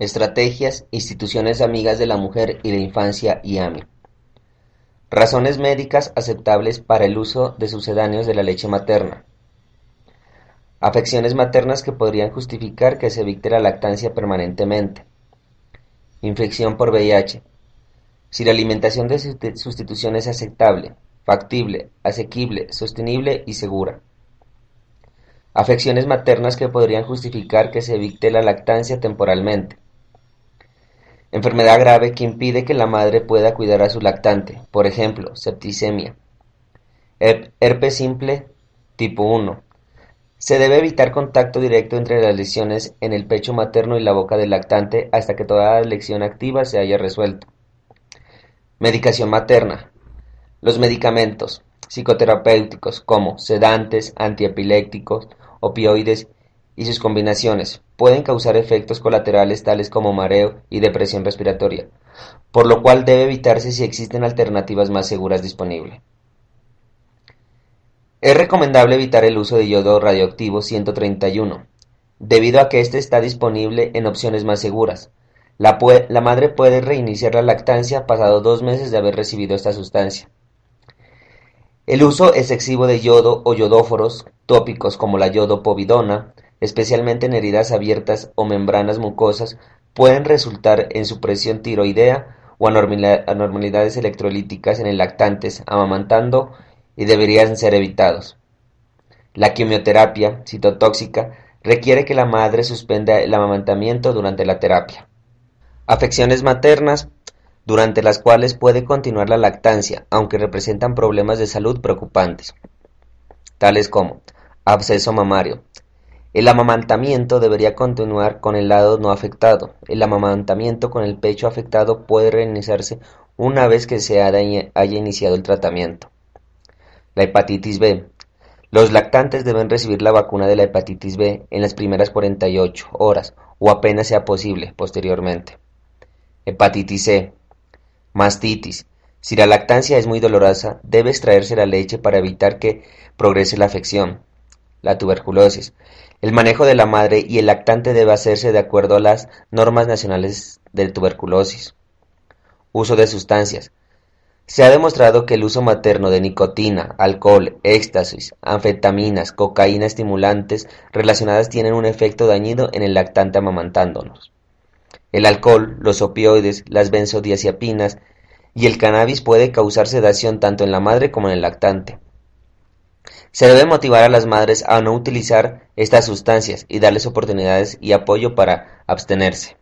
Estrategias, instituciones amigas de la mujer y la infancia y AMI. Razones médicas aceptables para el uso de sucedáneos de la leche materna. Afecciones maternas que podrían justificar que se evite la lactancia permanentemente. Infección por VIH. Si la alimentación de sustitución es aceptable, factible, asequible, sostenible y segura. Afecciones maternas que podrían justificar que se evite la lactancia temporalmente. Enfermedad grave que impide que la madre pueda cuidar a su lactante, por ejemplo, septicemia. Herpes simple tipo 1. Se debe evitar contacto directo entre las lesiones en el pecho materno y la boca del lactante hasta que toda la lesión activa se haya resuelto. Medicación materna. Los medicamentos psicoterapéuticos como sedantes, antiepilépticos, opioides y sus combinaciones pueden causar efectos colaterales tales como mareo y depresión respiratoria, por lo cual debe evitarse si existen alternativas más seguras disponibles. Es recomendable evitar el uso de yodo radioactivo 131, debido a que éste está disponible en opciones más seguras. La, la madre puede reiniciar la lactancia pasado dos meses de haber recibido esta sustancia. El uso excesivo de yodo o yodóforos tópicos como la yodopovidona especialmente en heridas abiertas o membranas mucosas, pueden resultar en supresión tiroidea o anormalidades electrolíticas en el lactantes amamantando y deberían ser evitados. La quimioterapia citotóxica requiere que la madre suspenda el amamantamiento durante la terapia. Afecciones maternas durante las cuales puede continuar la lactancia, aunque representan problemas de salud preocupantes, tales como absceso mamario, el amamantamiento debería continuar con el lado no afectado. El amamantamiento con el pecho afectado puede reiniciarse una vez que se haya iniciado el tratamiento. La hepatitis B. Los lactantes deben recibir la vacuna de la hepatitis B en las primeras 48 horas o apenas sea posible posteriormente. Hepatitis C. Mastitis. Si la lactancia es muy dolorosa, debe extraerse la leche para evitar que progrese la afección. La tuberculosis. El manejo de la madre y el lactante debe hacerse de acuerdo a las normas nacionales de tuberculosis. Uso de sustancias. Se ha demostrado que el uso materno de nicotina, alcohol, éxtasis, anfetaminas, cocaína estimulantes relacionadas tienen un efecto dañino en el lactante amamantándonos. El alcohol, los opioides, las benzodiazepinas y el cannabis puede causar sedación tanto en la madre como en el lactante. Se debe motivar a las madres a no utilizar estas sustancias y darles oportunidades y apoyo para abstenerse.